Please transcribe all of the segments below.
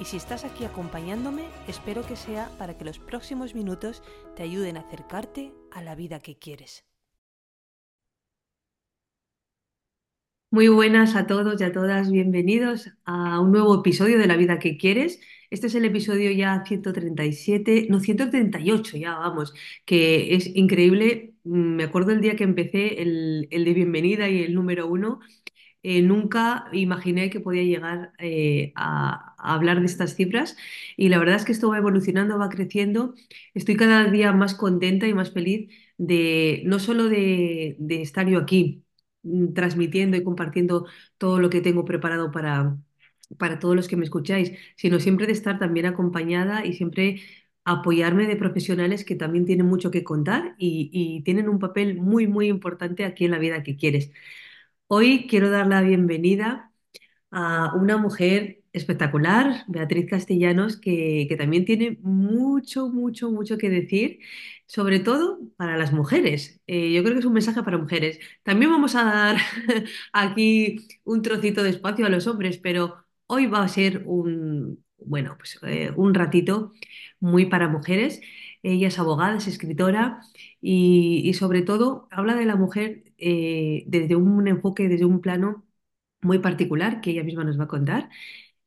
y si estás aquí acompañándome, espero que sea para que los próximos minutos te ayuden a acercarte a la vida que quieres. Muy buenas a todos y a todas, bienvenidos a un nuevo episodio de La vida que quieres. Este es el episodio ya 137, no 138 ya, vamos, que es increíble. Me acuerdo el día que empecé el, el de bienvenida y el número uno eh, nunca imaginé que podía llegar eh, a, hablar de estas cifras y la verdad es que esto va evolucionando, va creciendo. Estoy cada día más contenta y más feliz de no solo de, estar yo aquí mm, transmitiendo y compartiendo todo lo que tengo preparado para, para todos los que me escucháis, sino siempre de estar también acompañada y siempre apoyarme de profesionales que también tienen mucho que contar y tienen un papel muy, muy importante aquí en la vida que quieres. Hoy quiero dar la bienvenida a una mujer espectacular, Beatriz Castellanos, que, también tiene mucho, mucho, mucho que decir, sobre todo para las mujeres. Eh, yo creo que es un mensaje para mujeres. También vamos a dar aquí un trocito de espacio a los hombres, pero hoy va a ser un, bueno, pues, eh, un ratito muy para mujeres. Ella es abogada, es escritora y, sobre todo habla de la mujer eh, desde un enfoque, desde un plano muy particular que ella misma nos va a contar.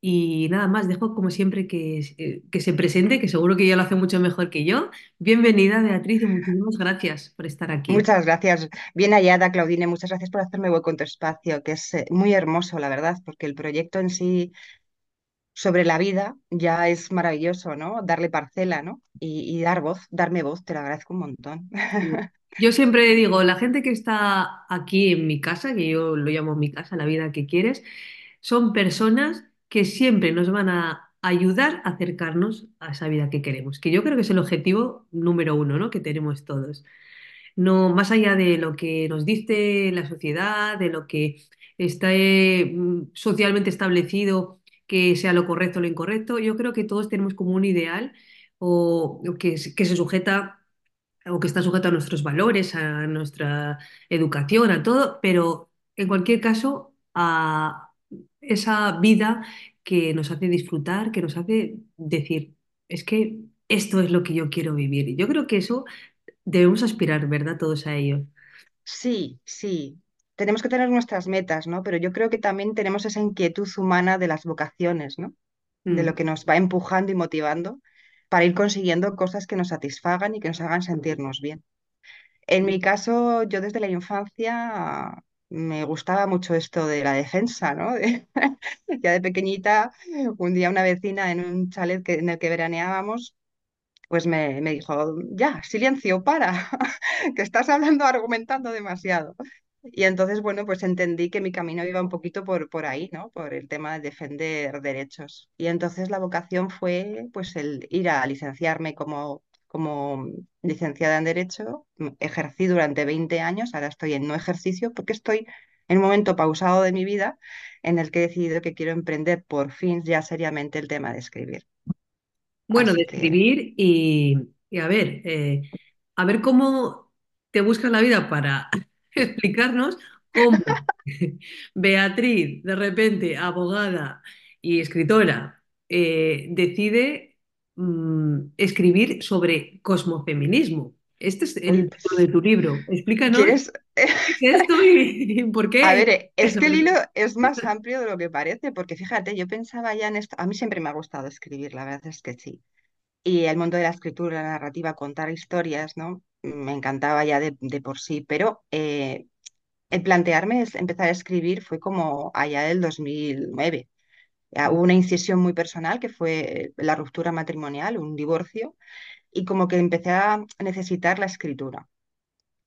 Y nada más, dejo como siempre que, eh, que se presente, que seguro que ella lo hace mucho mejor que yo. Bienvenida, Beatriz, y muchísimas gracias por estar aquí. Muchas gracias. Bien hallada, Claudine. Muchas gracias por hacerme hueco en tu espacio, que es eh, muy hermoso, la verdad, porque el proyecto en sí sobre la vida ya es maravilloso, ¿no? Darle parcela, ¿no? Y, y dar voz, darme voz, te lo agradezco un montón. Yo siempre digo, la gente que está aquí en mi casa, que yo lo llamo mi casa, la vida que quieres, son personas que siempre nos van a ayudar a acercarnos a esa vida que queremos, que yo creo que es el objetivo número uno, ¿no? que tenemos todos. No, más allá de lo que nos dice la sociedad, de lo que está eh, socialmente establecido que sea lo correcto o lo incorrecto, yo creo que todos tenemos como un ideal o que, se sujeta o que está sujeto a nuestros valores, a nuestra educación, a todo, pero en cualquier caso a esa vida que nos hace disfrutar, que nos hace decir, es que esto es lo que yo quiero vivir. Y yo creo que eso debemos aspirar, ¿verdad? Todos a ello. Sí, sí. Tenemos que tener nuestras metas, ¿no? Pero yo creo que también tenemos esa inquietud humana de las vocaciones, ¿no? De lo Mm, que nos va empujando y motivando para ir consiguiendo cosas que nos satisfagan y que nos hagan sentirnos bien. En mi caso, yo desde la infancia me gustaba mucho esto de la defensa, ¿no? Ya de pequeñita, un día una vecina en un chalet que, en el que veraneábamos, pues me, me dijo, ya, silencio, para, que estás hablando, argumentando demasiado. Y entonces, bueno, pues entendí que mi camino iba un poquito por, por ahí, ¿no? Por el tema de defender derechos. Y entonces la vocación fue, pues, el ir a licenciarme como, como licenciada en Derecho. M- Ejercí durante 20 años, ahora estoy en no ejercicio porque estoy en un momento pausado de mi vida en el que he decidido que quiero emprender por fin ya seriamente el tema de escribir. Bueno, de que escribir y, y a ver, eh, a ver cómo te buscas la vida para explicarnos cómo Beatriz, de repente, abogada y escritora, eh, decide mm, escribir sobre cosmofeminismo. Este es el título de tu libro. Explícanos ¿quieres? qué es esto y por A qué. ver, eh, es que el sobre hilo es más amplio de lo que parece, porque fíjate, yo pensaba ya en esto, a mí siempre me ha gustado escribir, la verdad es que sí. Y el mundo de la escritura, la narrativa, contar historias, ¿no? Me encantaba ya de, por sí, pero eh, el plantearme es empezar a escribir fue como allá del 2009. Ah, Hubo una incisión muy personal que fue la ruptura matrimonial, un divorcio, y como que empecé a necesitar la escritura.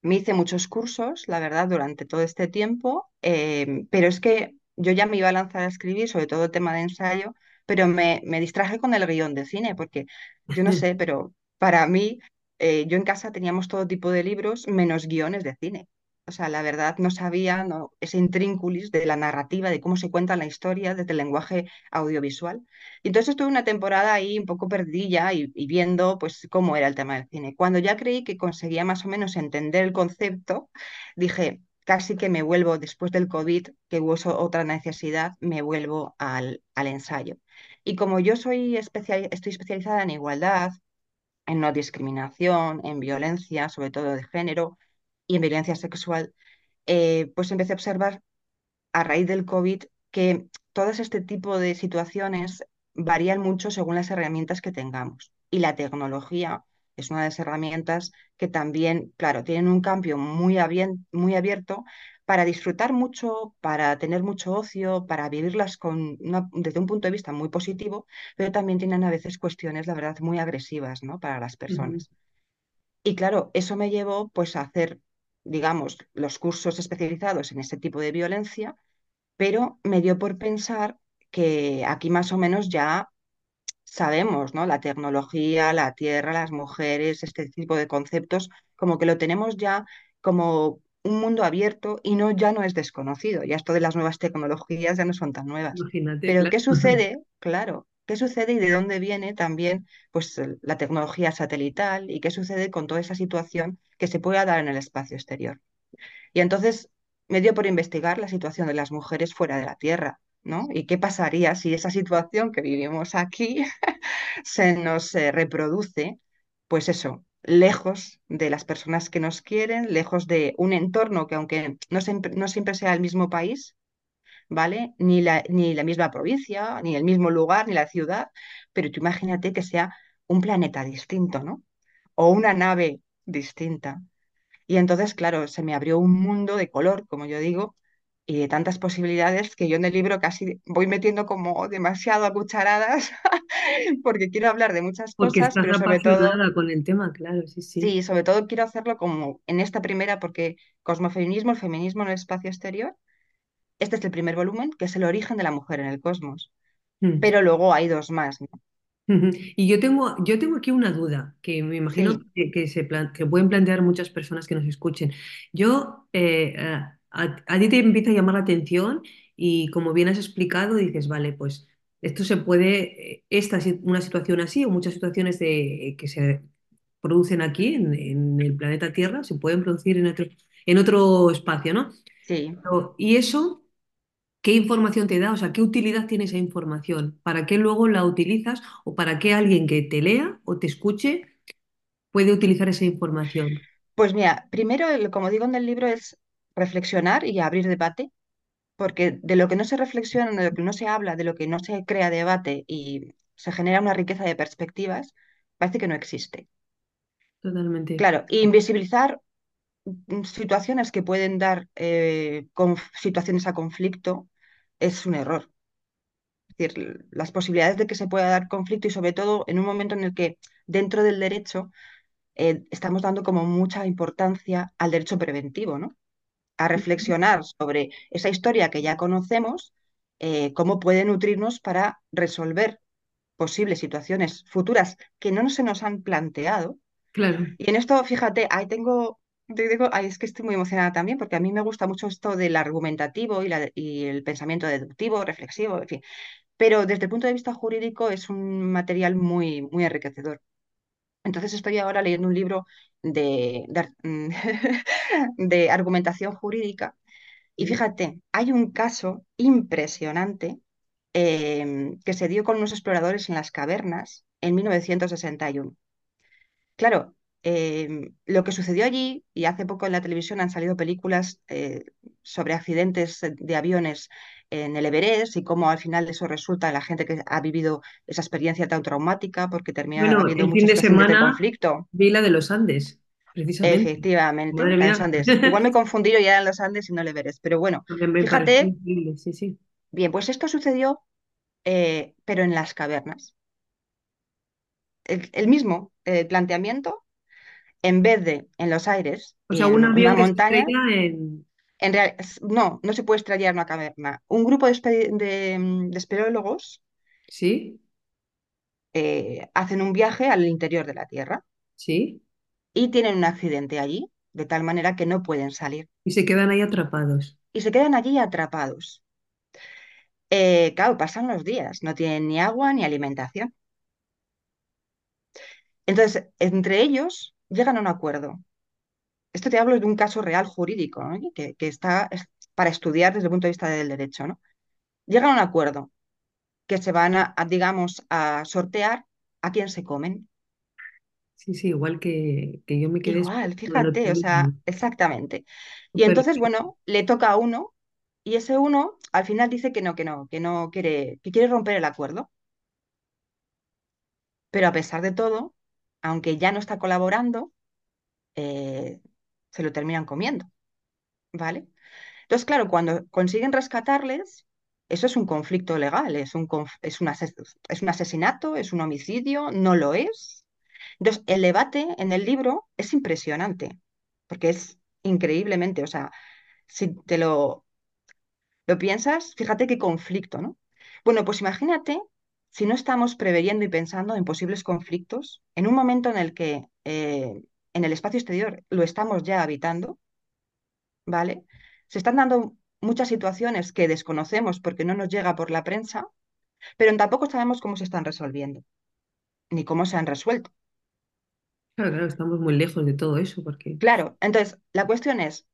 Me hice muchos cursos, la verdad, durante todo este tiempo, eh, pero es que yo ya me iba a lanzar a escribir, sobre todo tema de ensayo, pero me, me distraje con el guion de cine, porque yo no sé, pero para mí eh, yo en casa teníamos todo tipo de libros menos guiones de cine. O sea, la verdad no sabía ¿no? ese intrínculis de la narrativa, de cómo se cuenta la historia desde el lenguaje audiovisual. Y entonces estuve una temporada ahí un poco perdida y, y viendo pues cómo era el tema del cine. Cuando ya creí que conseguía más o menos entender el concepto, dije, casi que me vuelvo después del COVID, que hubo otra necesidad, me vuelvo al, al ensayo. Y como yo soy estoy especializada en igualdad, en no discriminación, en violencia, sobre todo de género, y en violencia sexual, eh, pues empecé a observar a raíz del COVID que todos este tipo de situaciones varían mucho según las herramientas que tengamos. Y la tecnología es una de las herramientas que también, claro, tienen un cambio muy abierto para disfrutar mucho, para tener mucho ocio, para vivirlas con una- desde un punto de vista muy positivo, pero también tienen a veces cuestiones, la verdad, muy agresivas, ¿no? para las personas. Y claro, eso me llevó pues a hacer, digamos, los cursos especializados en este tipo de violencia pero me dio por pensar que aquí más o menos ya sabemos, ¿no? La tecnología, la tierra, las mujeres, este tipo de conceptos, como que lo tenemos ya como un mundo abierto y no ya no es desconocido. Ya esto de las nuevas tecnologías ya no son tan nuevas. Imagínate, Pero claro. ¿qué sucede? Claro, ¿qué sucede y de dónde viene también pues la tecnología satelital y qué sucede con toda esa situación que se pueda dar en el espacio exterior? Y entonces me dio por investigar la situación de las mujeres fuera de la Tierra, ¿no? ¿Y qué pasaría si esa situación que vivimos aquí se nos eh, reproduce, pues eso, lejos de las personas que nos quieren, lejos de un entorno que aunque no siempre, no siempre sea el mismo país, ¿vale? Ni la, ni la misma provincia, ni el mismo lugar, ni la ciudad, pero tú imagínate que sea un planeta distinto, ¿no? O una nave distinta. Y entonces, claro, se me abrió un mundo de color, como yo digo, y de tantas posibilidades que yo en el libro casi voy metiendo como demasiado a cucharadas, porque quiero hablar de muchas Porque cosas, estás pero sobre todo, con el tema, claro, sí, sí. sí, sobre todo quiero hacerlo como en esta primera, porque cosmofeminismo, el feminismo en el espacio exterior, este es el primer volumen, que es el origen de la mujer en el cosmos, Mm. pero luego hay dos más, ¿no? Y yo tengo, yo tengo aquí una duda que me imagino Sí, que, que se plan- que pueden plantear muchas personas que nos escuchen. Yo, eh, a, ti te empieza a llamar la atención y como bien has explicado, dices, vale, pues esto se puede, eh, esta es una situación así o muchas situaciones de, que se producen aquí en, en el planeta Tierra se pueden producir en otro, en otro espacio, ¿no? sí. Pero- Y eso ¿Qué información te da? O sea, ¿qué utilidad tiene esa información? ¿Para qué luego la utilizas o para qué alguien que te lea o te escuche puede utilizar esa información? Pues mira, primero, como digo en el libro, es reflexionar y abrir debate porque de lo que no se reflexiona, de lo que no se habla, de lo que no se crea debate y se genera una riqueza de perspectivas, parece que no existe. Totalmente. Claro, invisibilizar situaciones que pueden dar eh, situaciones a conflicto es un error. Es decir, las posibilidades de que se pueda dar conflicto y sobre todo en un momento en el que dentro del derecho eh, estamos dando como mucha importancia al derecho preventivo, ¿no? A reflexionar sobre esa historia que ya conocemos, eh, cómo puede nutrirnos para resolver posibles situaciones futuras que no se nos han planteado. Claro. Y en esto, fíjate, ahí tengo, te digo, ay, es que estoy muy emocionada también porque a mí me gusta mucho esto del argumentativo y, la- y el pensamiento deductivo, reflexivo, en fin. Pero desde el punto de vista jurídico es un material muy, muy enriquecedor. Entonces estoy ahora leyendo un libro de, de ar- de argumentación jurídica y fíjate, hay un caso impresionante em, que se dio con unos exploradores en las cavernas en 1961. Claro, em, lo que sucedió allí, y hace poco en la televisión han salido películas eh, sobre accidentes de aviones en el Everest y cómo al final eso resulta en la gente que ha vivido esa experiencia tan traumática porque termina Bueno, habiendo muchas de situaciones de semana conflicto. vi la de los Andes, precisamente. Efectivamente, de los Andes. Igual me confundí yo ya en los Andes y no el Everest, pero bueno, me fíjate, sí, sí. bien, pues esto sucedió eh, pero en las cavernas. El, el mismo eh, planteamiento, en vez de en los aires O sea, un en una se montaña, en... en real- no, no se puede estrellar una caverna. Un grupo de, de, mm, de espeleólogos Sí, eh, hacen un viaje al interior de la Tierra. sí. y tienen un accidente allí, de tal manera que no pueden salir Y se quedan ahí atrapados. y se quedan allí atrapados. Eh, claro, pasan los días, no tienen ni agua ni alimentación. Entonces, entre ellos llegan a un acuerdo. Esto te hablo de un caso real jurídico, ¿no? que, que está es para estudiar desde el punto de vista del derecho, ¿no? Llegan a un acuerdo que se van a, a, digamos, a sortear a quién se comen. Sí, sí, igual que, que yo me quedé Igual, fíjate, o sea, exactamente. Y entonces, bueno, le toca a uno y ese uno al final dice que no, que no, que no quiere, que quiere romper el acuerdo. Pero a pesar de todo, aunque ya no está colaborando, eh, se lo terminan comiendo, ¿vale? Entonces, claro, cuando consiguen rescatarles, eso es un conflicto legal, es un, es un ases- es un asesinato, es un homicidio, no lo es. Entonces, el debate en el libro es impresionante, porque es increíblemente, o sea, si te lo, lo piensas, fíjate qué conflicto, ¿no? Bueno, pues imagínate si no estamos preveyendo y pensando en posibles conflictos, en un momento en el que eh, en el espacio exterior lo estamos ya habitando, ¿vale? Se están dando muchas situaciones que desconocemos porque no nos llega por la prensa, pero tampoco sabemos cómo se están resolviendo, ni cómo se han resuelto. Claro, claro, estamos muy lejos de todo eso porque, Claro, entonces la cuestión es,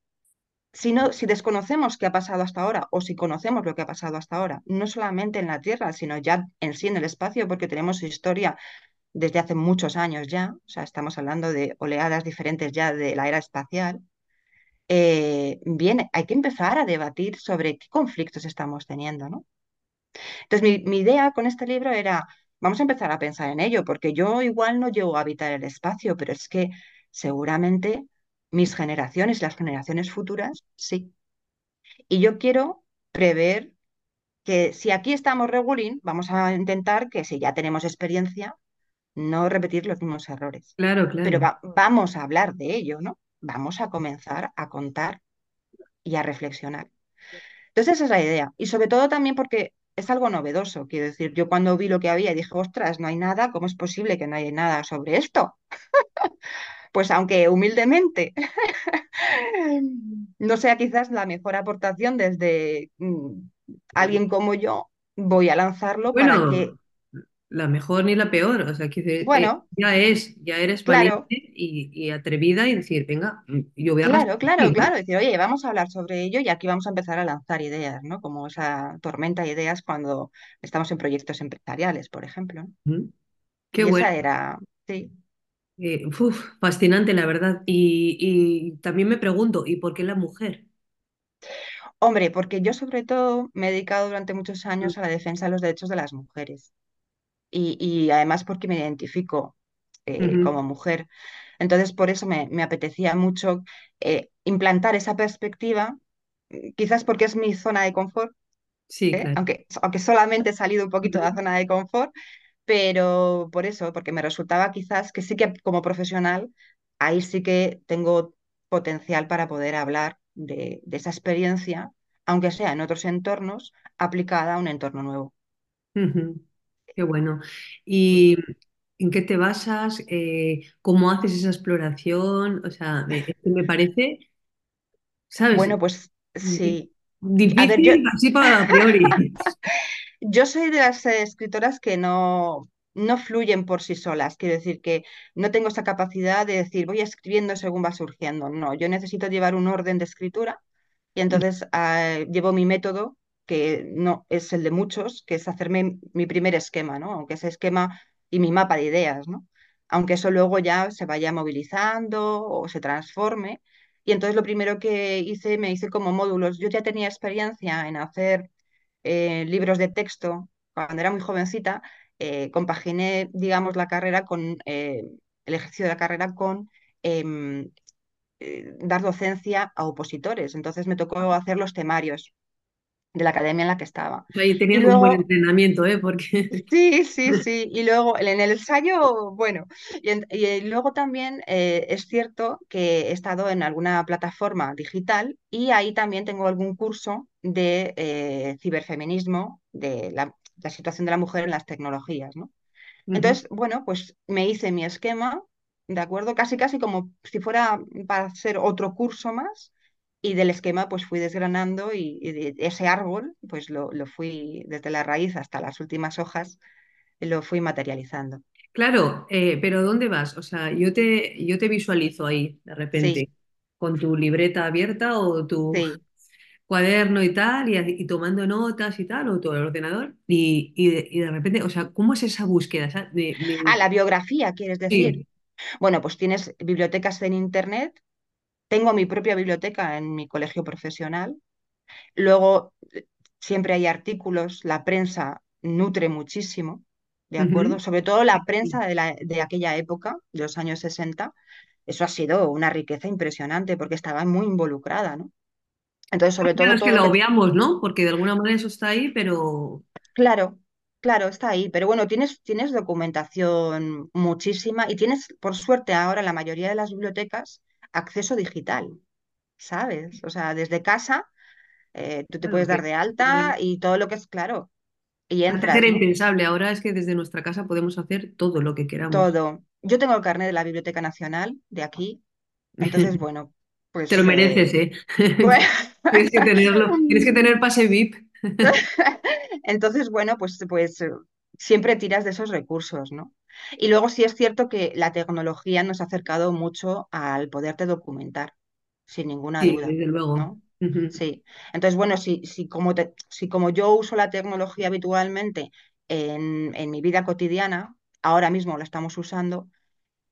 si no, si desconocemos qué ha pasado hasta ahora o si conocemos lo que ha pasado hasta ahora, no solamente en la Tierra, sino ya en sí en el espacio, porque tenemos historia desde hace muchos años ya, o sea, estamos hablando de oleadas diferentes ya de la era espacial, eh, hay que empezar a debatir sobre qué conflictos estamos teniendo, ¿no? Entonces, mi, mi idea con este libro era, vamos a empezar a pensar en ello, porque yo igual no llego a habitar el espacio, pero es que seguramente mis generaciones, las generaciones futuras, sí. Y yo quiero prever que si aquí estamos regulín, vamos a intentar que si ya tenemos experiencia, no repetir los mismos errores. claro, Pero claro. va- vamos a hablar de ello, ¿no? Vamos a comenzar a contar y a reflexionar. Entonces esa es la idea. Y sobre todo también porque es algo novedoso. Quiero decir, yo cuando vi lo que había dije, ostras, no hay nada, ¿cómo es posible que no haya nada sobre esto? Pues aunque humildemente no sea quizás la mejor aportación desde mm, alguien como yo, voy a lanzarlo para que, la mejor ni la peor, o sea, que eh, bueno, ya es, ya eres valiente claro, y, y atrevida y decir, venga, mm, yo voy a claro, claro, claro, decir, oye, vamos a hablar sobre ello y aquí vamos a empezar a lanzar ideas, ¿no? Como esa tormenta de ideas cuando estamos en proyectos empresariales, por ejemplo. Qué Y bueno, esa era, sí. eh, uf, fascinante la verdad. Y, y también me pregunto, ¿y por qué la mujer? Hombre, porque yo sobre todo me he dedicado durante muchos Mm, años a la defensa de los derechos de las mujeres y, y además porque me identifico eh, como mujer. Entonces, por eso me, me apetecía mucho eh, implantar esa perspectiva, mm, quizás porque es mi zona de confort, Sí, ¿eh? claro. Aunque, aunque solamente he salido un poquito de la zona de confort, pero por eso, porque me resultaba quizás que sí que como profesional, ahí sí que tengo potencial para poder hablar de, de esa experiencia, aunque sea en otros entornos, aplicada a un entorno nuevo. Ujú. Qué bueno. ¿Y en qué te basas? Eh, ¿cómo haces esa exploración? O sea, me, me parece, ¿sabes? Bueno, pues sí. A ver, yo, Difícil así para a priori. Yo soy de las eh, escritoras que no, no fluyen por sí solas. Quiero decir que no tengo esa capacidad de decir voy escribiendo según va surgiendo. No, yo necesito llevar un orden de escritura y entonces ah, llevo mi método, que no es el de muchos, que es hacerme mi primer esquema, ¿no? Aunque ese esquema y mi mapa de ideas, ¿no? Aunque eso luego ya se vaya movilizando o se transforme. Y entonces lo primero que hice, me hice como módulos. Yo ya tenía experiencia en hacer eh, libros de texto cuando era muy jovencita, eh, compaginé, digamos, la carrera con eh, el ejercicio de la carrera con em, eh, dar docencia a opositores. Entonces me tocó hacer los temarios de la academia en la que estaba. Ahí Y tenías un buen entrenamiento, ¿eh? Porque... Sí, sí, sí. Y luego en el ensayo, bueno, y, en- y luego también eh, es cierto que he estado en alguna plataforma digital y ahí también tengo algún curso de eh, ciberfeminismo, de la, la situación de la mujer en las tecnologías, ¿no? Entonces, bueno, pues me hice mi esquema ¿de acuerdo? Casi, casi como si fuera para hacer otro curso más. Y del esquema pues fui desgranando y, y de ese árbol pues lo, lo fui desde la raíz hasta las últimas hojas, lo fui materializando. Claro, eh, pero ¿dónde vas? O sea, yo te, yo te visualizo ahí, de Sí, repente, con tu libreta abierta o tu sí. cuaderno y tal, y, y tomando notas y tal, o tu ordenador, y, y, de, y de repente, o sea, ¿cómo es esa búsqueda? Ah, la biografía, ¿quieres decir? sí. Bueno, pues tienes bibliotecas en internet. Tengo mi propia biblioteca en mi colegio profesional. Luego, siempre hay artículos, la prensa nutre muchísimo, ¿de acuerdo? Sobre todo la prensa de, la- de aquella época, de los años 60. Eso ha sido una riqueza impresionante porque estaba muy involucrada, ¿no? Entonces, sobre Claro, todo es que todo lo obviamos, ¿no? Porque de alguna manera eso está ahí, pero Claro, claro, está ahí. Pero bueno, tienes, tienes documentación muchísima y tienes, por suerte, ahora la mayoría de las bibliotecas acceso digital, ¿sabes? O sea, desde casa eh, tú te puedes dar de alta y todo lo que es claro, y era entras, ¿no? impensable, ahora es que desde nuestra casa podemos hacer todo lo que queramos. Todo. Yo tengo el carnet de la Biblioteca Nacional de aquí, entonces, bueno, Te lo pues, mereces, eh, ¿eh? pues Tienes que tenerlo, tienes que tener pase VIP. Entonces, bueno, pues, pues eh, siempre tiras de esos recursos, ¿no? Y luego sí es cierto que la tecnología nos ha acercado mucho al poderte documentar, sin ninguna Sí, duda, desde luego. ¿no? Sí. Entonces, bueno, si, si, como te- si como yo uso la tecnología habitualmente en, en mi vida cotidiana, ahora mismo la estamos usando,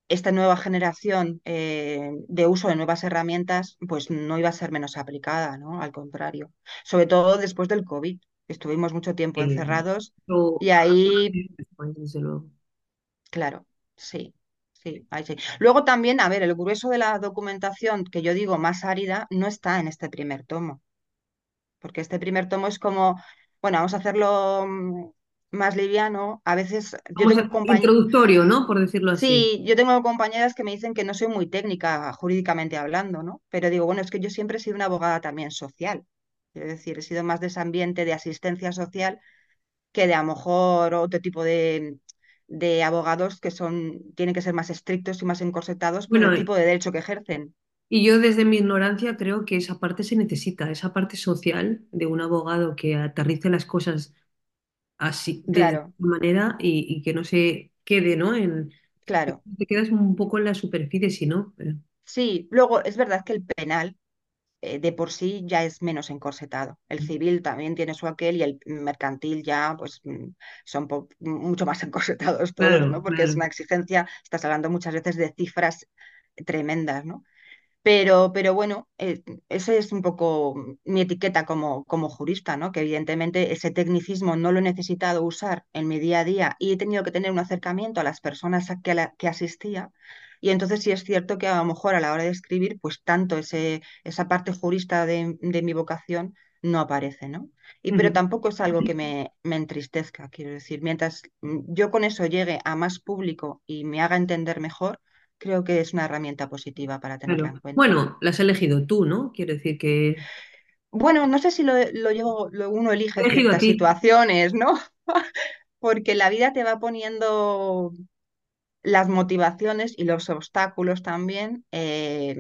esta nueva generación eh, de uso de nuevas herramientas, pues no iba a ser menos aplicada, ¿no? Al contrario. Sobre todo después del COVID. Estuvimos mucho tiempo Eh, encerrados y ahí, desde luego. Claro, sí, sí, ahí sí. Luego también, a ver, el grueso de la documentación que yo digo más árida no está en este primer tomo, porque este primer tomo es como, bueno, vamos a hacerlo mm, más liviano. A veces yo tengo introductorio, ¿no? Por decirlo así. Sí, yo tengo compañeras que me dicen que no soy muy técnica jurídicamente hablando, ¿no? Pero digo, bueno, es que yo siempre he sido una abogada también social. Es decir, he sido más de ese ambiente de asistencia social que de a lo mejor otro tipo de, de abogados que son, tienen que ser más estrictos y más encorsetados por Bueno, el tipo de derecho que ejercen. y yo desde mi ignorancia creo que esa parte se necesita, esa parte social de un abogado que aterrice las cosas así, de esa Claro, manera y, y que no se quede, ¿no? En, claro. te quedas un poco en la superficie, si no. Pero, Sí, luego es verdad que el penal eh, de por sí ya es menos encorsetado. El civil también tiene su aquel y el mercantil ya pues mm, son mucho más encorsetados todos, claro, ¿no? Porque es una exigencia, estás hablando muchas veces de cifras tremendas, ¿no? Pero, pero bueno, eh, esa es un poco mi etiqueta como, como jurista, ¿no? Que evidentemente ese tecnicismo no lo he necesitado usar en mi día a día y he tenido que tener un acercamiento a las personas a que, a la- que asistía. Y entonces sí es cierto que a lo mejor a la hora de escribir, pues tanto ese, esa parte jurista de, de mi vocación no aparece, ¿no? Y pero tampoco es algo que me, me entristezca, quiero decir, mientras mm, yo con eso llegue a más público y me haga entender mejor creo que es una herramienta positiva para tenerla Claro. en cuenta. Bueno, las has elegido tú, ¿no? Quiero decir que Bueno, no sé si lo, lo llevo, lo- uno elige ti. situaciones, ¿no? Porque la vida te va poniendo las motivaciones y los obstáculos también, eh,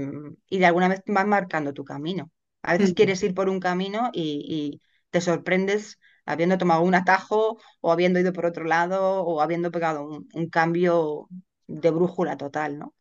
y de alguna vez van marcando tu camino. A veces quieres ir por un camino y, y te sorprendes habiendo tomado un atajo o habiendo ido por otro lado o habiendo pegado un, un cambio de brújula total, ¿no?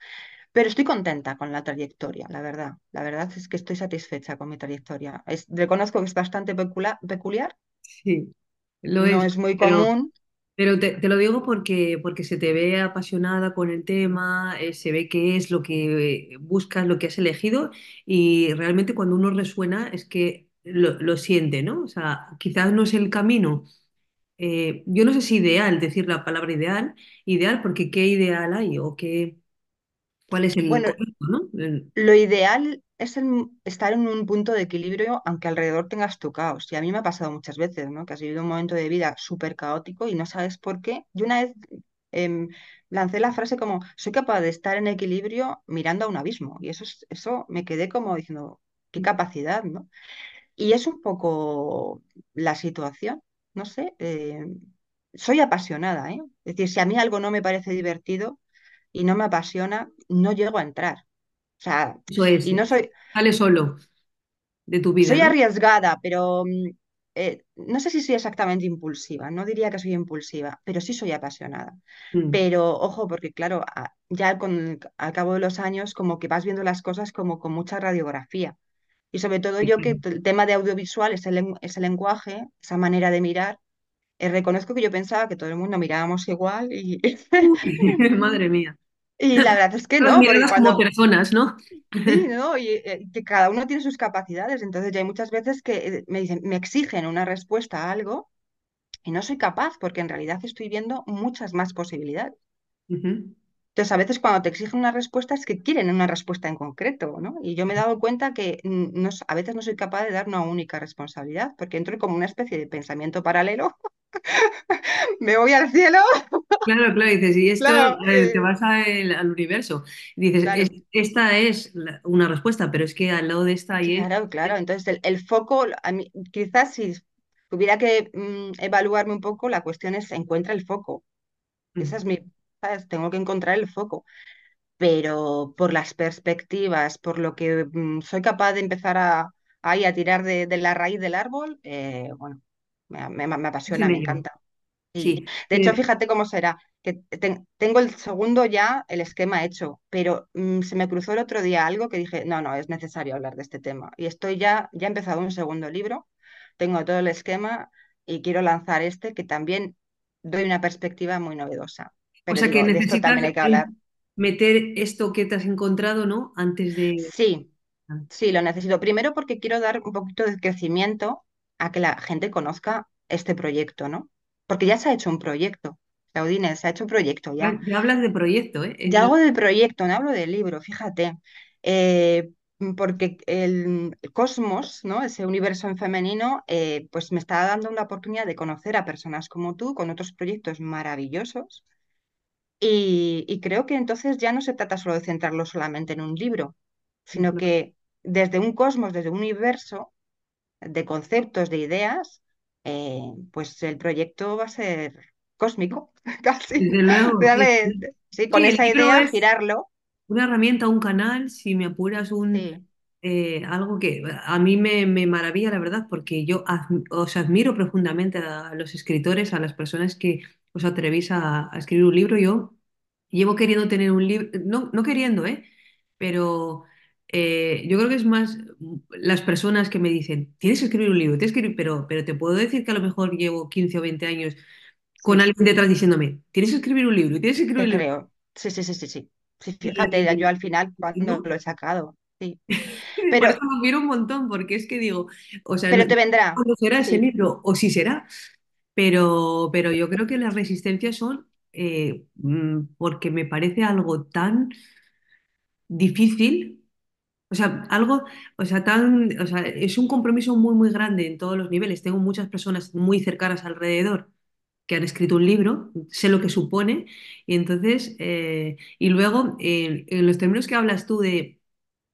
Pero estoy contenta con la trayectoria, la verdad. La verdad es que estoy satisfecha con mi trayectoria. Es- reconozco que es bastante pecula- peculiar, Sí, lo no es, es muy pero común. Pero te, lo digo porque, porque se te ve apasionada con el tema, eh, se ve que es lo que buscas, lo que has elegido y realmente cuando uno resuena es que lo, lo siente, ¿no? O sea, quizás no es el camino, eh, yo no sé si ideal, decir la palabra ideal, ideal porque ¿qué ideal hay o qué, cuál es el Bueno, correcto, ¿no? El- lo ideal es el- estar en un punto de equilibrio aunque alrededor tengas tu caos. Y a mí me ha pasado muchas veces, ¿no? Que has vivido un momento de vida súper caótico y no sabes por qué. Yo una vez em, lancé la frase como, soy capaz de estar en equilibrio mirando a un abismo. Y eso, es- eso me quedé como diciendo, qué capacidad, ¿no? Y es un poco la situación, no sé, eh, soy apasionada, ¿eh? Es decir, si a mí algo no me parece divertido y no me apasiona, no llego a entrar. O sea, Eso es, y no soy, sale solo de tu vida, soy ¿no? arriesgada, pero mm, eh, no sé si soy exactamente impulsiva, no diría que soy impulsiva, pero sí soy apasionada. Mm, Pero ojo, porque claro, ya con, al cabo de los años como que vas viendo las cosas como con mucha radiografía. Y sobre todo yo que el tema de audiovisual es el, len- ese lenguaje, esa manera de mirar, eh, reconozco que yo pensaba que todo el mundo mirábamos igual y, madre mía. Y la verdad es que no, porque como personas, ¿no? Sí, ¿no? Y eh, que cada uno tiene sus capacidades. Entonces, ya hay muchas veces que eh, me dicen, me exigen una respuesta a algo y no soy capaz porque en realidad estoy viendo muchas más posibilidades. Entonces, a veces cuando te exigen una respuesta es que quieren una respuesta en concreto, ¿no? Y yo me he dado cuenta que no a veces no soy capaz de dar una única responsabilidad porque entro como una especie de pensamiento paralelo. Me voy al cielo, Claro, claro, dices, y esto claro, eh, te vas a el- al universo. Dices, claro, es- esta es la- una respuesta, pero es que al lado de esta hay claro, claro. Entonces, el, el foco, a mí, quizás si tuviera que mm, evaluarme un poco, la cuestión es, encuentra el foco. Esa Mm, es mi, ¿sabes? Tengo que encontrar el foco, pero por las perspectivas, por lo que mm, soy capaz de empezar a, ahí a tirar de, de la raíz del árbol, eh, bueno, me, me- apasiona, me encanta. Y Sí. de hecho, fíjate cómo será, que ten- tengo el segundo ya, el esquema hecho, pero mm, se me cruzó el otro día algo que dije, no, no, es necesario hablar de este tema. Y estoy ya, ya he empezado un segundo libro, tengo todo el esquema y quiero lanzar este que también doy una perspectiva muy novedosa. o Pero sea que esto necesitas también hay que hablar. meter esto que te has encontrado, ¿no? Antes de... Sí, sí, lo necesito. Primero porque quiero dar un poquito de crecimiento a que la gente conozca este proyecto, ¿no? Porque ya se ha hecho un proyecto. Claudine, se ha hecho un proyecto Ya, ya. hablas de proyecto, ¿eh? Ya hago del proyecto, no hablo del libro, fíjate. Eh, porque el, cosmos, ¿no? Ese universo en femenino, eh, pues me está dando la oportunidad de conocer a personas como tú con otros proyectos maravillosos. Y, y creo que entonces ya no se trata solo de centrarlo solamente en un libro, sino que desde un cosmos, desde un universo de conceptos, de ideas, eh, pues el proyecto va a ser cósmico, casi. Desde luego, sí. Realmente, sí, con Sí, esa idea, es girarlo. una herramienta, un canal, si me apuras, un, eh, algo que a mí me, me maravilla, la verdad, porque yo os admiro profundamente a los escritores, a las personas que os atrevéis a, a escribir un libro. Yo llevo queriendo tener un libro, no, no queriendo, ¿eh? Pero eh, yo creo que es más las personas que me dicen, tienes que escribir un libro, tienes que escribir", pero, pero te puedo decir que a lo mejor llevo 15 o 20 años con sí, alguien detrás diciéndome, tienes que escribir un libro, tienes que escribir te un libro. creo. Sí, sí, sí, sí, sí. Sí, fíjate, yo al final cuando no, lo he sacado. Sí. Por eso Pero, un montón, porque es que digo, o sea, no pero no te vendrá. cuándo será ese Sí, libro, o si será, pero, pero yo creo que las resistencias son eh, mm, porque me parece algo tan difícil, o sea, algo, o sea, tan, o sea, es un compromiso muy, muy grande en todos los niveles. Tengo muchas personas muy cercanas alrededor que han escrito un libro, sé lo que supone, y entonces, eh, y luego, en los términos que hablas tú de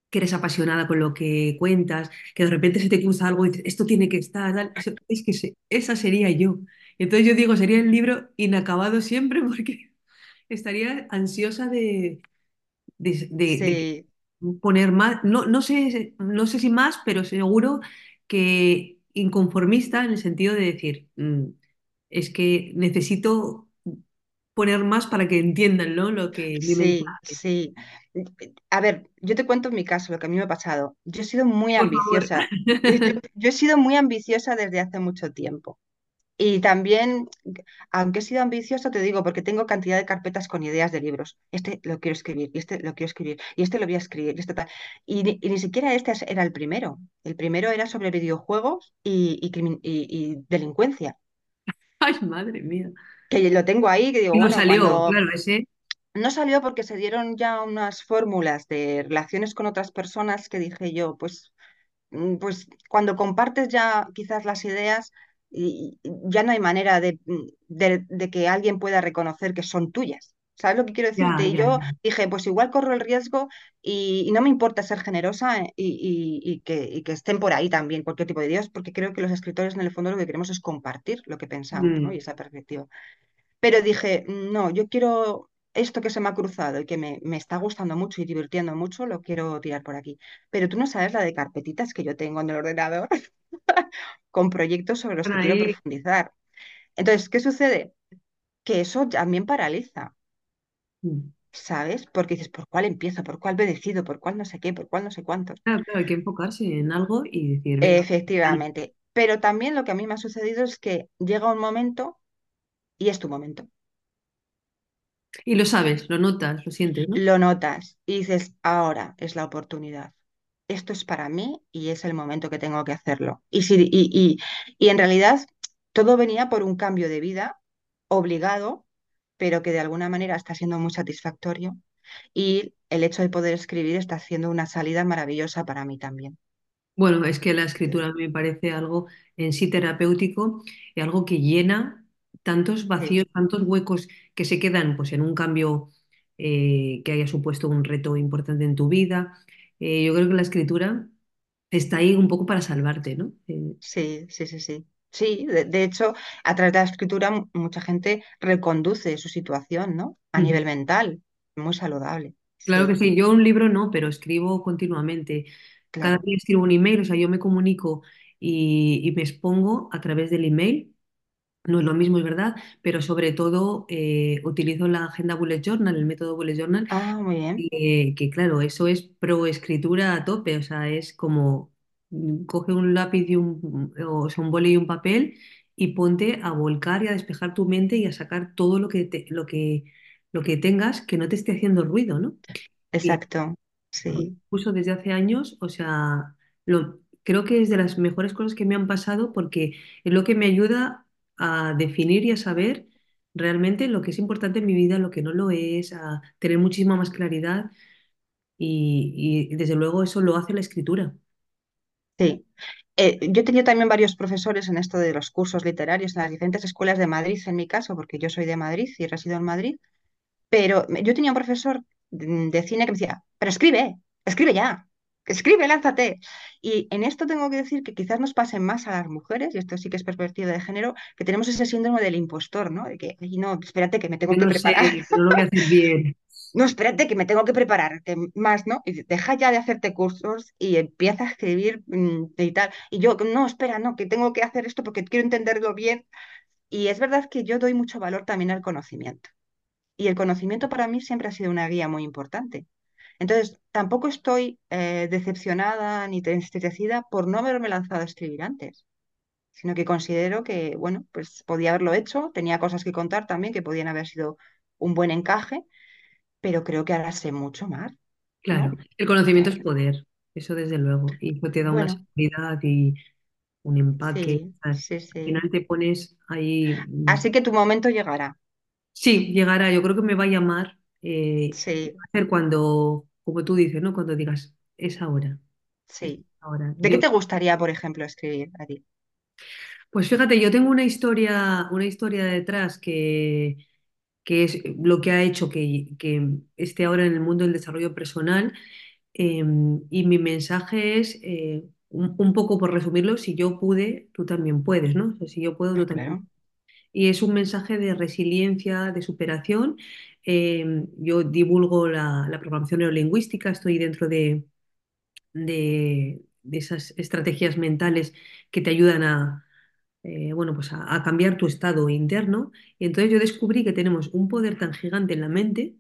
que eres apasionada con lo que cuentas, que de repente se te cruza algo y dices, esto tiene que estar, tal". Es que esa sería yo. Y entonces yo digo, sería el libro inacabado siempre porque estaría ansiosa de, de, de- sí, poner más, no, no sé, no sé si más, pero seguro que inconformista en el sentido de decir, "Mm, es que necesito poner más para que entiendan, ¿no? lo que sí, sí. A ver, yo te cuento mi caso, lo que a mí me ha pasado. Yo he sido muy Por ambiciosa. Yo, yo he sido muy ambiciosa desde hace mucho tiempo. Y también, aunque he sido ambiciosa, te digo, porque tengo cantidad de carpetas con ideas de libros. Este lo quiero escribir, y este lo quiero escribir, y este lo voy a escribir, y este tal. Y, ni y ni siquiera este era el primero. El primero era sobre videojuegos y, y y- delincuencia. Ay, madre mía. Que lo tengo ahí, que digo, Y no bueno, salió, cuando claro, ese. no salió porque se dieron ya unas fórmulas de relaciones con otras personas que dije yo, pues mm, pues cuando compartes ya quizás las ideas, y, ya no hay manera de, mm, de- de que alguien pueda reconocer que son tuyas. ¿Sabes lo que quiero decirte? Y yo dije, pues igual corro el riesgo y, y no me importa ser generosa eh, y, que, y que estén por ahí también cualquier tipo de ideas, porque creo que los escritores en el fondo lo que queremos es compartir lo que pensamos, ¿no? Mm, Y esa perspectiva. Pero dije, no, yo quiero. Esto que se me ha cruzado y que me, me está gustando mucho y divirtiendo mucho, lo quiero tirar por aquí. Pero tú no sabes la de carpetitas que yo tengo en el ordenador con proyectos sobre los que quiero profundizar. Entonces, ¿qué sucede? Que eso también paraliza, Mm. ¿sabes? Porque dices, ¿por cuál empiezo? ¿Por cuál me decido? ¿Por cuál no sé qué? ¿Por cuál no sé cuántos? Claro, claro, hay que enfocarse en algo y decir. Efectivamente. Pero también lo que a mí me ha sucedido es que llega un momento y es tu momento. Y lo sabes, lo notas, lo sientes, ¿no? Lo notas y dices, ahora es la oportunidad. Esto es para mí y es el momento que tengo que hacerlo. Y, si, y, y, y en realidad todo venía por un cambio de vida obligado, pero que de alguna manera está siendo muy satisfactorio. Y el hecho de poder escribir está siendo una salida maravillosa para mí también. Bueno, es que la escritura me parece algo en sí terapéutico y algo que llena tantos Sí, vacíos, tantos huecos que se quedan pues, en un cambio eh, que haya supuesto un reto importante en tu vida. Eh, yo creo que la escritura está ahí un poco para salvarte, ¿no? Eh, sí, sí, sí, sí. Sí, de, de hecho, a través de la escritura mu- mucha gente reconduce su situación, ¿no? A nivel mental, muy saludable. Claro que Sí, yo un libro no, pero escribo continuamente. Cada claro. día escribo un email, o sea, yo me comunico y, y me expongo a través del email. No es lo mismo, es verdad, pero sobre todo eh, utilizo la agenda Bullet Journal, el método Bullet Journal, Ah, muy bien. que, que claro, eso es pro escritura a tope, o sea, es como mm, coge un lápiz y un, o sea, un boli y un papel y ponte a volcar y a despejar tu mente y a sacar todo lo que, te- lo que, lo que tengas que no te esté haciendo ruido, ¿no? Exacto. Sí, uso desde hace años, o sea, lo, creo que es de las mejores cosas que me han pasado porque es lo que me ayuda a definir y a saber realmente lo que es importante en mi vida, lo que no lo es, a tener muchísima más claridad y, desde luego eso lo hace la escritura. sí. Eh, yo he tenido también varios profesores en esto de los cursos literarios en las diferentes escuelas de Madrid, en mi caso, porque yo soy de Madrid y resido en Madrid, pero yo tenía un profesor de cine que me decía, pero escribe, escribe ya, escribe, lánzate. Y en esto tengo que decir que quizás nos pase más a las mujeres, y esto sí que es perspectiva de género, que tenemos ese síndrome del impostor, ¿no? De que, "Ay, no, espérate que me tengo que no preparar. no lo voy a hacer bien. No, espérate, que me tengo que preparar más, ¿no? Y deja ya de hacerte cursos y empieza a escribir mm, y tal. Y yo, no, espera, no, que tengo que hacer esto porque quiero entenderlo bien. Y es verdad que yo doy mucho valor también al conocimiento. Y el conocimiento para mí siempre ha sido una guía muy importante. Entonces, tampoco estoy eh, decepcionada ni entristecida por no haberme lanzado a escribir antes, sino que considero que, bueno, pues podía haberlo hecho, tenía cosas que contar también que podían haber sido un buen encaje pero creo que ahora sé mucho más, Claro, ¿no? el conocimiento es poder, eso desde luego, y eso te da una seguridad y un empaque. sí, sea, sí, al sí. final te pones ahí. Así que tu momento llegará. Sí, llegará, yo creo que me va a llamar, eh, va Sí, a ser cuando, como tú dices, ¿no? Cuando digas, es ahora, es sí. ahora. ¿De qué te gustaría, por ejemplo, escribir a ti? pues fíjate, yo tengo una historia, una historia detrás que, que es lo que ha hecho que, que esté ahora en el mundo del desarrollo personal, eh, y mi mensaje es, eh, un, un poco por resumirlo, si yo pude, tú también puedes, ¿no? O sea, si yo puedo, Ah, tú también claro. y es un mensaje de resiliencia, de superación. Eh, yo divulgo la, la programación neurolingüística, estoy dentro de, de- de esas estrategias mentales que te ayudan a, eh, bueno, pues a, cambiar tu estado interno. Y entonces yo descubrí que tenemos un poder tan gigante en la mente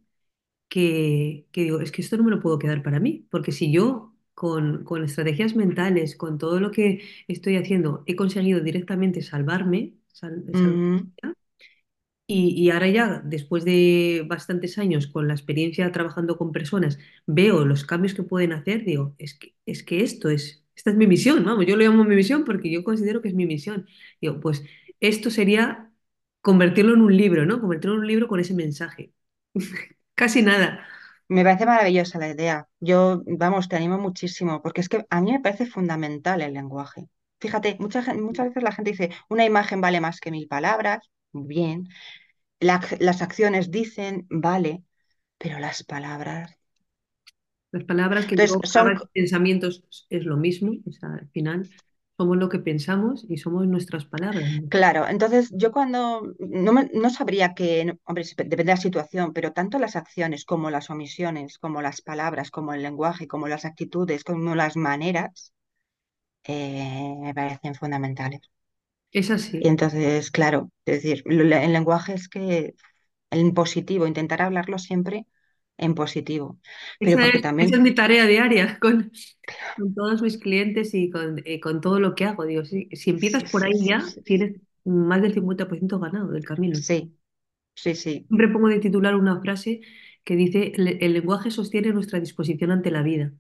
que, que digo, es que esto no me lo puedo quedar para mí, porque si yo con, con estrategias mentales, con todo lo que estoy haciendo, he conseguido directamente salvarme, sal- salvar y, ahora ya, después de bastantes años con la experiencia trabajando con personas, veo los cambios que pueden hacer, digo, es que, es que esto es, esta es mi misión, vamos, yo lo llamo mi misión porque yo considero que es mi misión. Digo, pues esto sería convertirlo en un libro, ¿no? Convertirlo en un libro con ese mensaje. Casi nada. me parece maravillosa la idea. Yo, vamos, te animo muchísimo, porque es que a mí me parece fundamental el lenguaje. Fíjate, muchas veces la gente dice, una imagen vale más que mil palabras, bien, La las acciones dicen, vale, pero las palabras. Las palabras que Entonces, son, pensamientos es lo mismo, o sea, al final. somos lo que pensamos y somos nuestras palabras. Claro, entonces yo cuando no, me- no sabría que, hombre, depende de la situación, pero tanto las acciones como las omisiones, como las palabras, como el lenguaje, como las actitudes, como las maneras, eh, me parecen fundamentales. Es Y así. entonces, claro, es decir, el lenguaje es que en positivo, intentar hablarlo siempre en positivo, pero Esa es, esa es también, mi tarea diaria con, con todos mis clientes y con, eh, con todo lo que hago. Digo, si, si empiezas sí, por sí, ahí sí, ya, tienes más del 50% ganado del camino. sí, sí, sí, Siempre pongo de titular una frase que dice, el, el lenguaje sostiene nuestra disposición ante la vida.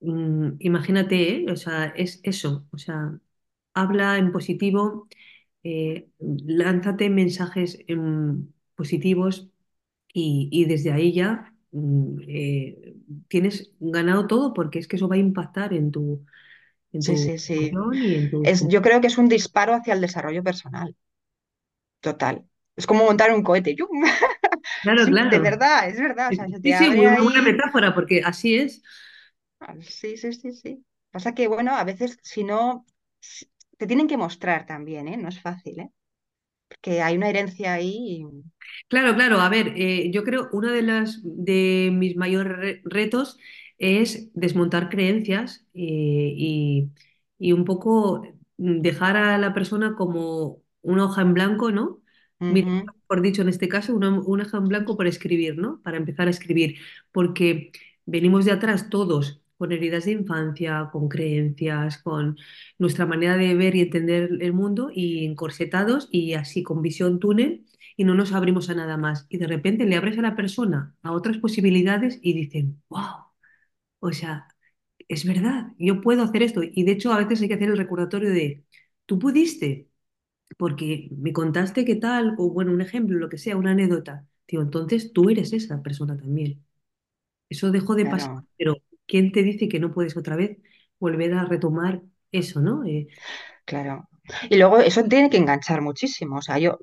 Mm, imagínate, ¿eh? O sea, es eso. O sea, habla en positivo, eh, lánzate mensajes positivos y, y desde ahí ya mm, eh, tienes ganado todo porque es que eso va a impactar en tu, en sí, tu sí, sí. emoción y en tus... Es, yo creo que es un disparo hacia el desarrollo personal. Total. Es como montar un cohete. ¡Yum! Claro, Sí, de claro. verdad, es verdad. O sea, Sí, sí, buena ahí. metáfora porque así es. Ah, Sí, sí, sí, sí. Pasa que, bueno, a veces si no, te tienen que mostrar también, ¿eh? No es fácil, ¿eh? Porque hay una herencia ahí. y- Claro, claro. A ver, eh, yo creo uno de las de mis mayores re- retos es desmontar creencias eh, y, y un poco dejar a la persona como una hoja en blanco, ¿no? Mira, por dicho en este caso, una, una hoja en blanco para escribir, ¿no? Para empezar a escribir, porque venimos de atrás todos con heridas de infancia, con creencias, con nuestra manera de ver y entender el mundo y encorsetados y así con visión túnel y no nos abrimos a nada más. Y de repente le abres a la persona a otras posibilidades y dicen, wow, o sea, es verdad, yo puedo hacer esto. Y de hecho a veces hay que hacer el recordatorio de, tú pudiste, porque me contaste qué tal, o bueno, un ejemplo, lo que sea, una anécdota. Digo, entonces tú eres esa persona también. Eso dejó de pasar, pero ¿quién te dice que no puedes otra vez volver a retomar eso, ¿no? Eh, Claro. Y luego eso tiene que enganchar muchísimo. O sea, yo,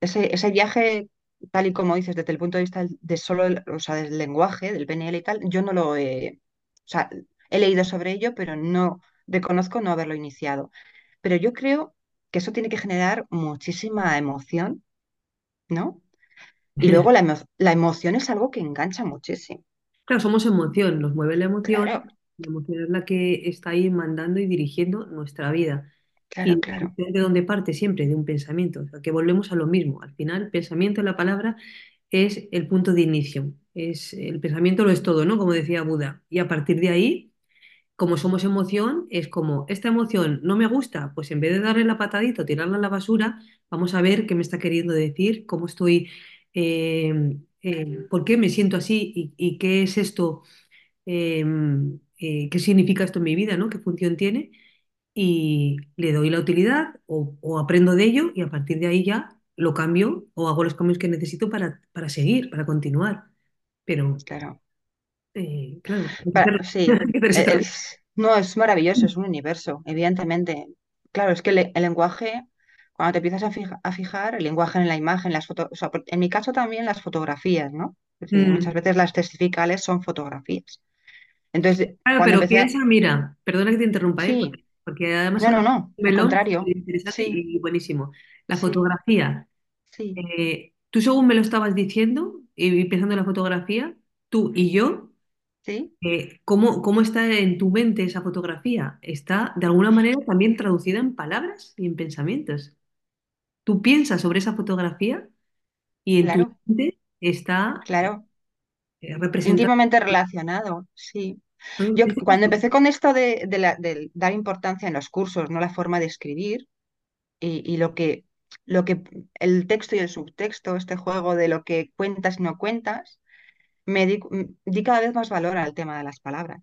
ese, ese viaje, tal y como dices, desde el punto de vista del- de solo, el- o sea, del lenguaje, del PNL y tal, yo no lo he, o sea, he leído sobre ello, pero no reconozco no haberlo iniciado. Pero yo creo que eso tiene que generar muchísima emoción, ¿no? Y luego la, emo- la emoción es algo que engancha muchísimo. Claro, somos emoción, nos mueve la emoción, Claro, la emoción es la que está ahí mandando y dirigiendo nuestra vida. claro, Y la claro, de dónde parte siempre, de un pensamiento, o sea, que volvemos a lo mismo. Al final, pensamiento, la palabra, es el punto de inicio. Es, el pensamiento lo es todo, ¿no? Como decía Buda. Y a partir de ahí, como somos emoción, es como, esta emoción no me gusta, pues en vez de darle la patadita o tirarla a la basura, vamos a ver qué me está queriendo decir, cómo estoy, eh, eh, por qué me siento así y, y qué es esto eh, eh, qué significa esto en mi vida, ¿no? ¿Qué función tiene? Y le doy la utilidad o, o aprendo de ello y a partir de ahí ya lo cambio o hago los cambios que necesito para, para seguir, para continuar. Pero, claro. eh, claro, sí, e- es, no, es maravilloso, es un universo, evidentemente. Claro, es que el, lenguaje, cuando te empiezas a, fija- a fijar, el lenguaje en la imagen, las fotos, en mi caso también las fotografías, ¿no? Decir, muchas Mm. veces las testificales son fotografías. Entonces, Claro, pero empecé piensa, mira, perdona que te interrumpa, ¿eh? Sí, Porque, porque además no, no, no, al contrario, interesante sí, y buenísimo. La sí, fotografía. sí, eh, tú según me lo estabas diciendo y pensando en la fotografía, tú y yo sí, eh, ¿cómo, cómo está en tu mente esa fotografía? Está de alguna manera también traducida en palabras y en pensamientos. Tú piensas sobre esa fotografía y en tu claro, mente está claro, eh, íntimamente relacionado, sí. Yo cuando empecé con esto de, de la- del dar importancia en los cursos, no la forma de escribir, y, y lo que, lo que el texto y el subtexto, este juego de lo que cuentas y no cuentas, me di, cada vez más valor al tema de las palabras.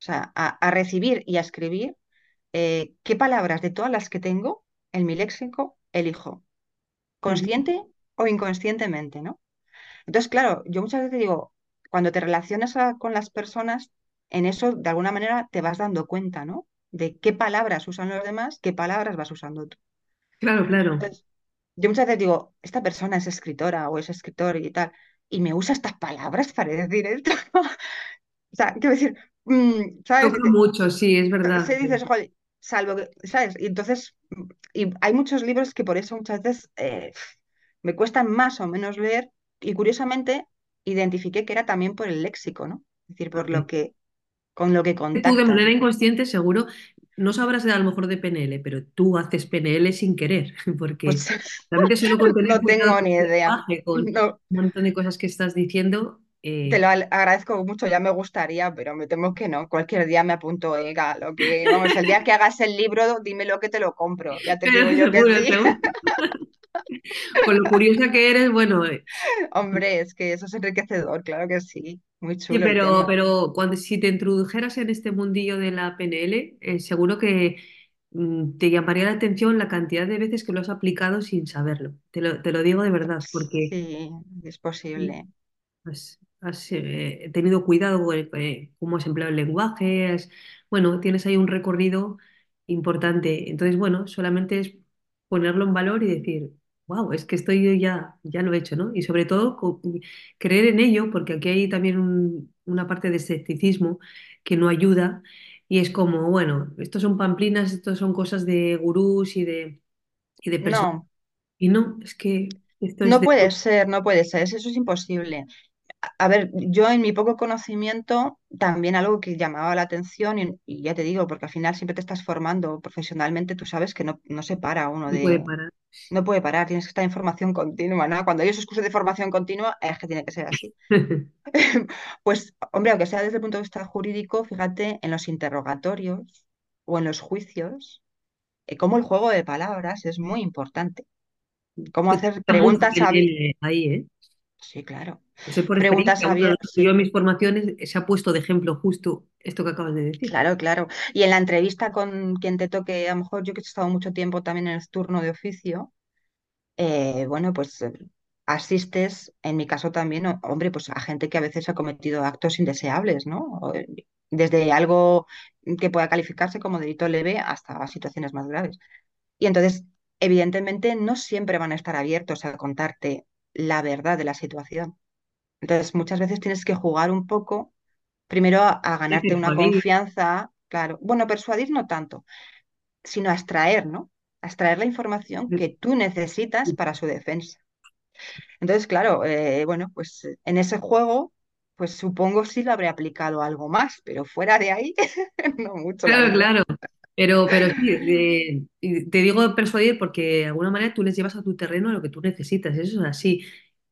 O sea, a, a recibir y a escribir eh, qué palabras de todas las que tengo en mi léxico elijo, consciente o inconscientemente, ¿no? Entonces, claro, yo muchas veces digo, cuando te relacionas a- con las personas, en eso de alguna manera te vas dando cuenta, ¿no? De qué palabras usan los demás, qué palabras vas usando tú. Claro, claro. Entonces, yo muchas veces digo, esta persona es escritora o es escritor y tal, y me usa estas palabras para decir esto. O sea, quiero decir, mm, ¿sabes? Mucho, sí, es verdad. Se dices, "Joder, salvo que, ¿sabes? Y entonces, mm, y hay muchos libros que por eso muchas veces eh, me cuestan más o menos leer y curiosamente identifiqué que era también por el léxico, ¿no? Es decir, por lo que, con lo que que tú de manera inconsciente seguro no sabrás a lo mejor de PNL, pero tú haces PNL sin querer, porque Pues realmente solo con tener no tengo ni idea. con un montón de cosas que estás diciendo, te eh, lo al- agradezco mucho, ya me gustaría, pero me temo que no. Cualquier día me apunto, Ega, lo que, vamos, el día que hagas el libro, dime lo que te lo compro. Ya te pero digo yo que sí. Con lo curiosa que eres, bueno, eh, Hombre, es que eso es enriquecedor, claro que sí. Muy chulo pero, pero cuando si te introdujeras en este mundillo de la PNL, eh, seguro que mm, te llamaría la atención la cantidad de veces que lo has aplicado sin saberlo. Te lo, te lo digo de verdad, porque Sí, es posible. Has, has, eh, tenido cuidado con eh, cómo has empleado el lenguaje, has- bueno, tienes ahí un recorrido importante. Entonces, bueno, solamente es ponerlo en valor y decir, wow, es que estoy yo ya, ya lo he hecho, ¿no? Y sobre todo creer en ello, porque aquí hay también un- una parte de escepticismo que no ayuda y es como, bueno, estos son pamplinas, estos son cosas de gurús y de, y de personas. No, Y no, es que esto es no de... puede ser, no puede ser, eso es imposible. A ver, yo en mi poco conocimiento, también algo que llamaba la atención, y, y ya te digo, porque al final siempre te estás formando profesionalmente, tú sabes que no, no se para uno No puede de, parar. no puede parar, tienes que estar en formación continua, ¿no? Cuando hay esos cursos de formación continua, es que tiene que ser así. Pues, hombre, aunque sea desde el punto de vista jurídico, fíjate en los interrogatorios o en los juicios, eh, cómo el juego de palabras es muy importante. Cómo Se hacer preguntas. PNL ahí, ¿eh? Sí, claro. Por Preguntas sabias. yo en mis formaciones se ha puesto de ejemplo justo esto que acabas de decir. claro, claro. Y en la entrevista con quien te toque, a lo mejor yo que he estado mucho tiempo también en el turno de oficio, eh, bueno, pues eh, asistes, en mi caso también, hombre, pues a gente que a veces ha cometido actos indeseables, ¿no? Eh, Desde algo que pueda calificarse como delito leve hasta situaciones más graves. Y entonces, evidentemente, no siempre van a estar abiertos a contarte la verdad de la situación. Entonces, muchas veces tienes que jugar un poco, primero a, ganarte una confianza, claro. Bueno, persuadir no tanto, sino a extraer, ¿no? A extraer la información que tú necesitas para su defensa. Entonces, claro, eh, bueno, pues en ese juego, pues supongo sí lo habré aplicado algo más, pero fuera de ahí, no mucho, la Claro, claro. Pero, pero sí, te digo persuadir porque de alguna manera tú les llevas a tu terreno lo que tú necesitas. Eso es así.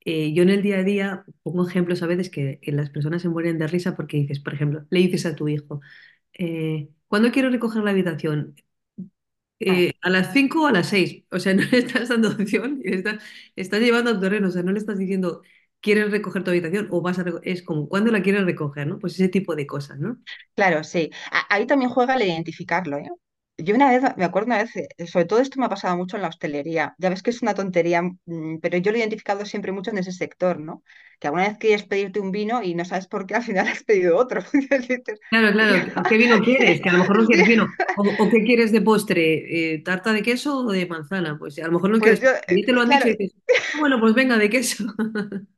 Eh, yo en el día a día pongo ejemplos a veces que, que las personas se mueren de risa porque dices, por ejemplo, le dices a tu hijo, eh, ¿cuándo quiero recoger la habitación? Ah, eh, a las 5 o a las seis O sea, no le estás dando opción, estás, estás llevando al terreno. O sea, no le estás diciendo, ¿quieres recoger tu habitación? O vas a reco-". Es como, ¿cuándo la quieres recoger? ¿no? Pues ese tipo de cosas, ¿no? claro, sí. A- Ahí también juega el identificarlo, ¿eh? Yo una vez, me acuerdo una vez, eh, sobre todo esto me ha pasado mucho en la hostelería. Ya ves que es una tontería, mm, pero yo lo he identificado siempre mucho en ese sector, ¿no? Que alguna vez quieres pedirte un vino y no sabes por qué al final has pedido otro. Claro, claro. ¿Qué vino quieres? Que a lo mejor no quieres vino. ¿O, o qué quieres de postre? Eh, ¿tarta de queso o de manzana? Pues a lo mejor no pues quieres. yo, Y te lo eh, han claro, dicho y dices, "Ah, bueno, pues venga, de queso.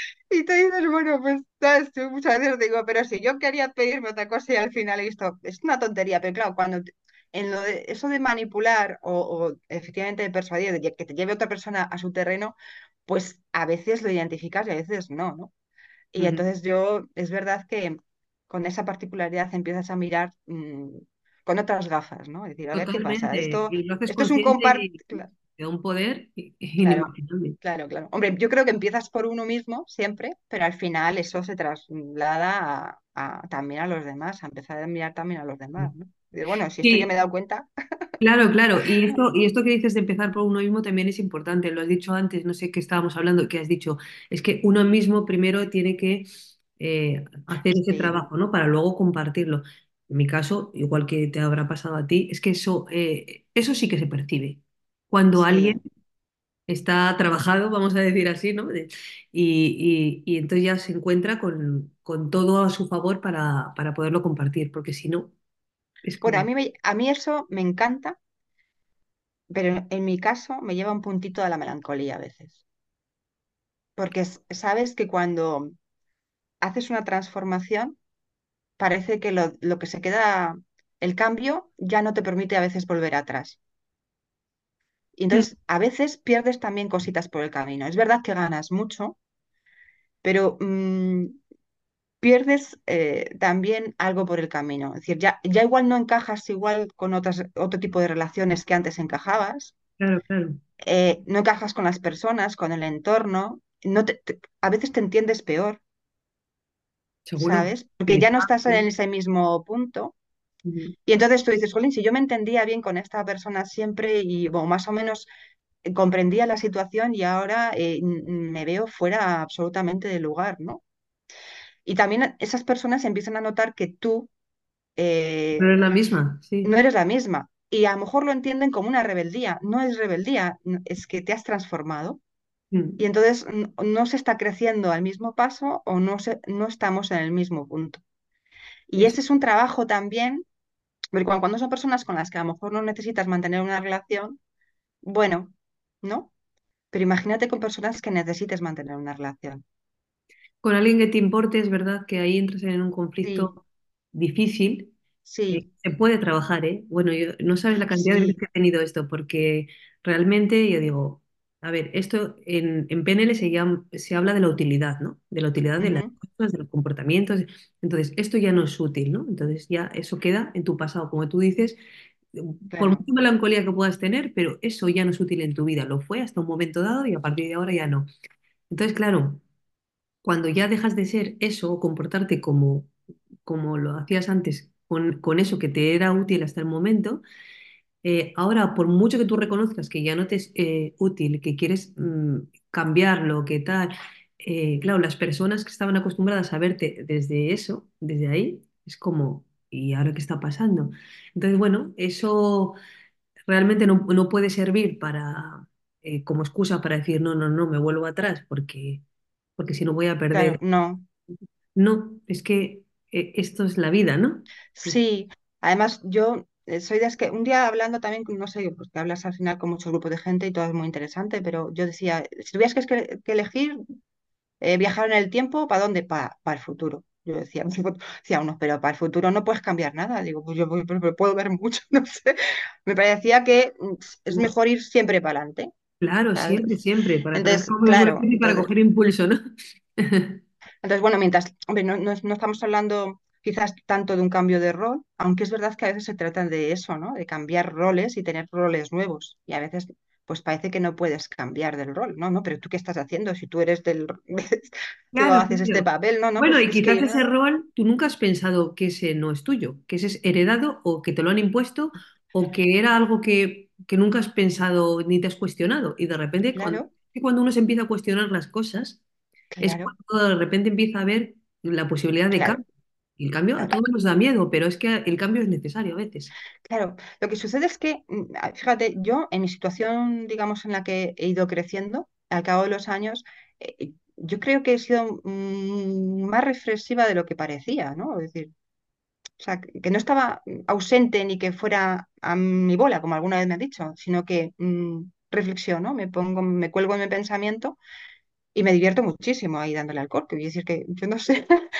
Y te dices, bueno, pues sabes, muchas veces digo, pero si yo quería pedirme otra cosa y al final he visto, es una tontería, pero claro, cuando te- en lo de eso de manipular o, o efectivamente de persuadir, de que te lleve otra persona a su terreno, pues a veces lo identificas y a veces no, ¿no? Y entonces yo, es verdad que con esa particularidad empiezas a mirar mm, con otras gafas, ¿no? Es decir, a ver qué pasa. Esto, esto es un consciente compart... y te da un poder Claro, inimaginable. claro, claro. Hombre, yo creo que empiezas por uno mismo siempre, pero al final eso se traslada a, a- también a los demás, a empezar a mirar también a los demás, ¿no? Y bueno, si esto ya me he Sí, dado cuenta, Claro, claro. Y esto, y esto que dices de empezar por uno mismo también es importante. Lo has dicho antes, no sé qué estábamos hablando, que has dicho, es que uno mismo primero tiene que eh, hacer ese sí, trabajo, ¿no? Para luego compartirlo. En mi caso, igual que te habrá pasado a ti, es que eso, eh, eso sí que se percibe. Cuando alguien está trabajado, vamos a decir así, ¿no? De- Y, y- y entonces ya se encuentra con, con todo a su favor para, para poderlo compartir, porque si no, es Bueno, a como... mí, me- a mí eso me encanta, pero en, mi caso me lleva un puntito de la melancolía a veces, porque s- sabes que cuando haces una transformación, parece que lo, lo que se queda, el cambio ya no te permite a veces volver atrás. Y entonces a veces pierdes también cositas por el camino. Es verdad que ganas mucho, pero mm, pierdes eh, también algo por el camino. Es decir, ya, ya igual no encajas igual con otras, otro tipo de relaciones que antes encajabas, Claro, claro, eh, no encajas con las personas, con el entorno, no te- te- a veces te entiendes peor, seguro. ¿sabes? Porque ya no estás en ese mismo punto. Y entonces tú dices, Jolín, si yo me entendía bien con esta persona siempre y bueno, más o menos eh, comprendía la situación y ahora eh, me veo fuera absolutamente de lugar, ¿no? Y también esas personas empiezan a notar que tú Pero eh, es la misma, no eres la misma. Y a lo mejor lo entienden como una rebeldía. No es rebeldía, es que te has transformado. Y Mm. entonces n- no se está creciendo al mismo paso o no, se, no estamos en el mismo punto. Y Es ese es un trabajo también, porque cuando, son personas con las que a lo mejor no necesitas mantener una relación, bueno, ¿no? Pero imagínate con personas que necesites mantener una relación. con alguien que te importe, es verdad que ahí entras en un Sí, conflicto difícil. eh, sí, se puede trabajar, ¿eh? Bueno, yo, no sabes la cantidad de veces que he tenido esto, porque realmente yo digo, a ver, esto en, en PNL se llama, se habla de la utilidad, ¿no? De la utilidad de las cosas, de los comportamientos. Entonces, esto ya no es útil, ¿no? Entonces, ya eso queda en tu pasado, como tú dices, por claro, mucha melancolía que puedas tener, pero eso ya no es útil en tu vida. Lo fue hasta un momento dado y a partir de ahora ya no. Entonces, claro. Cuando ya dejas de ser eso o comportarte como, como lo hacías antes, con, con eso que te era útil hasta el momento, eh, ahora por mucho que tú reconozcas que ya no te es eh, útil, que quieres mm, cambiarlo, que tal, eh, claro, las personas que estaban acostumbradas a verte desde eso, desde ahí, es como, ¿y ahora qué está pasando? Entonces, bueno, eso realmente no, no puede servir para, eh, como excusa para decir, no, no, no, me vuelvo atrás, porque, porque si no voy a claro, perder no. no, es que eh, esto es la vida, ¿no? Sí, además yo soy de las que un día hablando también, no sé, pues que hablas al final con mucho grupo de gente y todo es muy interesante, pero yo decía, si tuvieras que elegir eh, viajar en el tiempo, ¿para dónde? Para el futuro. Yo decía, decía uno, pero para el futuro no puedes cambiar nada. Digo, pues yo pero- pero puedo ver mucho, no sé. Me parecía que mm, es mejor ir siempre para adelante, Claro, siempre, ¿sabes? siempre. Para Entonces, claro, para coger impulso, ¿no? Entonces, bueno, mientras, hombre, no, no, no estamos hablando quizás tanto de un cambio de rol, aunque es verdad que a veces se trata de eso, ¿no? De cambiar roles y tener roles nuevos. Y a veces, pues parece que no puedes cambiar del rol, ¿no? ¿No? Pero tú qué estás haciendo si tú eres del, tú Claro, haces este papel, no, no, Bueno, pues y es quizás que ese rol tú nunca has pensado que ese no es tuyo, que ese es heredado o que te lo han impuesto o que era algo que, que nunca has pensado ni te has cuestionado. Y de repente, cuando, claro, cuando uno se empieza a cuestionar las cosas, es claro, cuando de repente empieza a ver la posibilidad de cambio. El cambio a todos nos da miedo, pero es que el cambio es necesario a veces. Claro, lo que sucede es que, mm, fíjate, yo en mi situación, digamos, en la que he ido creciendo, al cabo de los años, eh, yo creo que he sido mm, más reflexiva de lo que parecía, ¿no? Es decir, o sea, que no estaba ausente ni que fuera a mi bola, como alguna vez me han dicho, sino que mm, reflexiono, me pongo, me cuelgo en mi pensamiento y me divierto muchísimo ahí dándole al corte. Y decir que, yo no sé,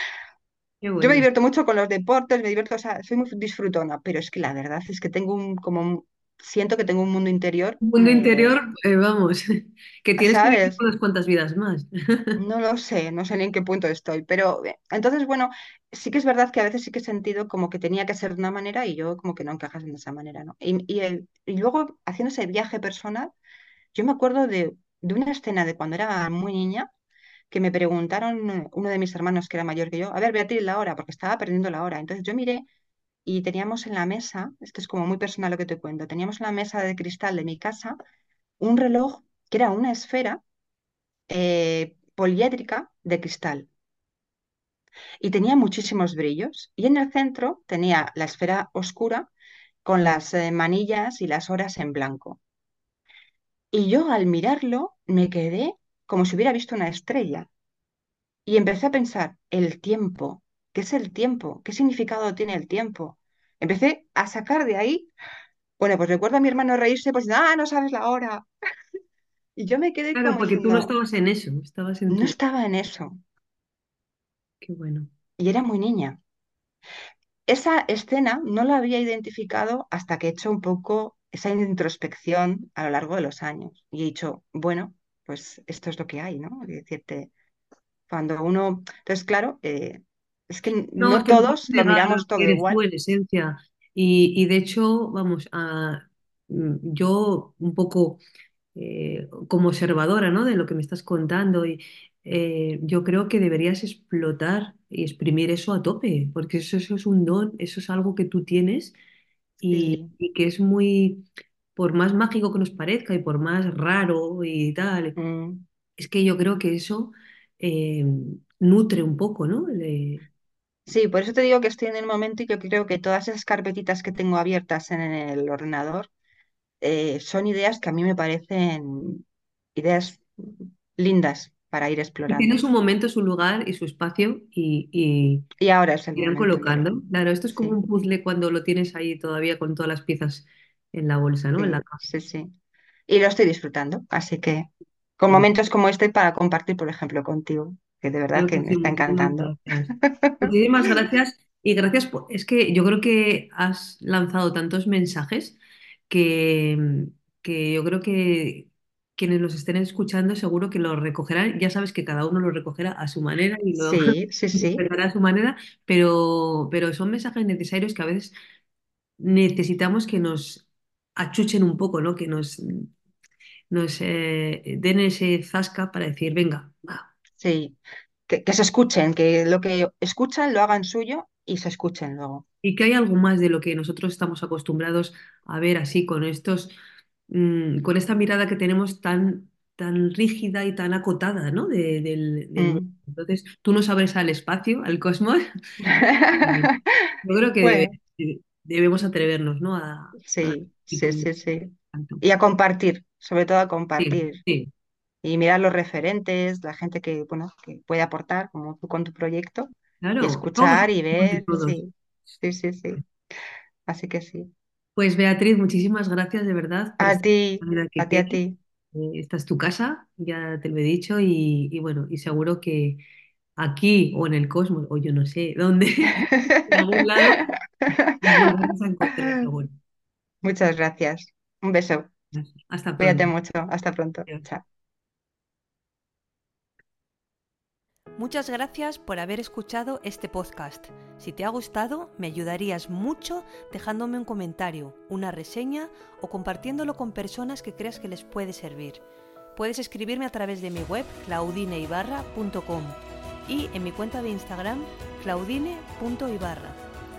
Qué yo me divierto mucho con los deportes, me divierto, o sea, soy muy disfrutona, pero es que la verdad es que tengo un, como, un- siento que tengo un mundo interior, Un mundo interior, eh, vamos, que tienes ¿sabes? unas cuantas vidas más. No lo sé, no sé ni en qué punto estoy, pero eh, entonces, bueno, sí que es verdad que a veces sí que he sentido como que tenía que ser de una manera y yo como que no encajas en esa manera, ¿no? Y, y, el- y luego, haciendo ese viaje personal, yo me acuerdo de, de una escena de cuando era muy niña, que me preguntaron uno de mis hermanos que era mayor que yo, a ver, Beatriz, la hora, porque estaba perdiendo la hora. Entonces yo miré y teníamos en la mesa, esto es como muy personal lo que te cuento, teníamos en la mesa de cristal de mi casa un reloj que era una esfera eh, poliédrica de cristal y tenía muchísimos brillos. Y en el centro tenía la esfera oscura con las eh, manillas y las horas en blanco. Y yo al mirarlo me quedé como si hubiera visto una estrella y empecé a pensar, el tiempo, ¿qué es el tiempo? ¿Qué significado tiene el tiempo? Empecé a sacar de ahí, bueno, pues recuerdo a mi hermano reírse, pues, ah, no sabes la hora. Y yo me quedé Claro, como porque tú no estabas en eso, estabas en no estaba en eso. Qué bueno. Y era muy niña. Esa escena no la había identificado hasta que he hecho un poco esa introspección a lo largo de los años y he dicho, bueno, pues esto es lo que hay, ¿no? Es decirte, cuando uno, entonces claro, eh, es que No, que todos lo miramos todo igual. en esencia. Y, y de hecho, vamos, a, mm, yo un poco eh, como observadora, ¿no? de lo que me estás contando, y eh, yo creo que deberías explotar y exprimir eso a tope, porque eso, eso es un don, eso es algo que tú tienes y, Sí, y que es muy, por más mágico que nos parezca y por más raro y tal, mm, es que yo creo que eso eh, nutre un poco, ¿no? Le- sí, por eso te digo que estoy en el momento y que creo que todas esas carpetitas que tengo abiertas en el ordenador eh, son ideas que a mí me parecen ideas lindas para ir Y tiene explorando. su momento, su lugar y su espacio y, y Y ahora es el irán momento, yo creo. colocando. Claro, esto es como Sí, un puzzle cuando lo tienes ahí todavía con todas las piezas en la bolsa, ¿no? En la sí, caja. sí, sí. Y lo estoy disfrutando, así que con Bueno, momentos como este para compartir, por ejemplo, contigo, que de verdad que me sí, está encantando. gracias. Muchísimas gracias y gracias por... Es que yo creo que has lanzado tantos mensajes que, que yo creo que quienes los estén escuchando seguro que los recogerán. Ya sabes que cada uno lo recogerá a su manera y lo Sí, sí, sí, a su manera, pero, pero son mensajes necesarios que a veces necesitamos que nos achuchen un poco, ¿no? Que nos, nos eh, den ese zasca para decir, venga, va. sí. Que, que se escuchen, que lo que escuchan lo hagan suyo y se escuchen luego. Y que hay algo más de lo que nosotros estamos acostumbrados a ver así, con estos, mm, con esta mirada que tenemos tan, tan rígida y tan acotada, ¿no? de- del. Mm. Entonces, tú nos abres al espacio, al cosmos. Yo creo que Bueno, debemos atrevernos, ¿no? A, a- sí, sí, sí, sí. Y a compartir, sobre todo a compartir. sí, Y mirar los referentes, la gente que, bueno, que puede aportar, como tú con tu proyecto, y claro, todos, escuchar y ver, sí, sí, sí, sí. Así que sí. Pues Beatriz, muchísimas gracias de verdad A ti, a ti, a quieres. ti. Eh, esta es tu casa, ya te lo he dicho, y, y bueno, y seguro que aquí o en el cosmos, o yo no sé dónde, en algún lado, nos volvemos a encontrar, seguro. Muchas gracias. Un beso. Hasta Cuídate pronto. mucho. Hasta pronto. Adiós. Chao. Muchas gracias por haber escuchado este podcast. Si te ha gustado, me ayudarías mucho dejándome un comentario, una reseña o compartiéndolo con personas que creas que les puede servir. Puedes escribirme a través de mi web claudineibarra.com y en mi cuenta de Instagram claudine.ibarra.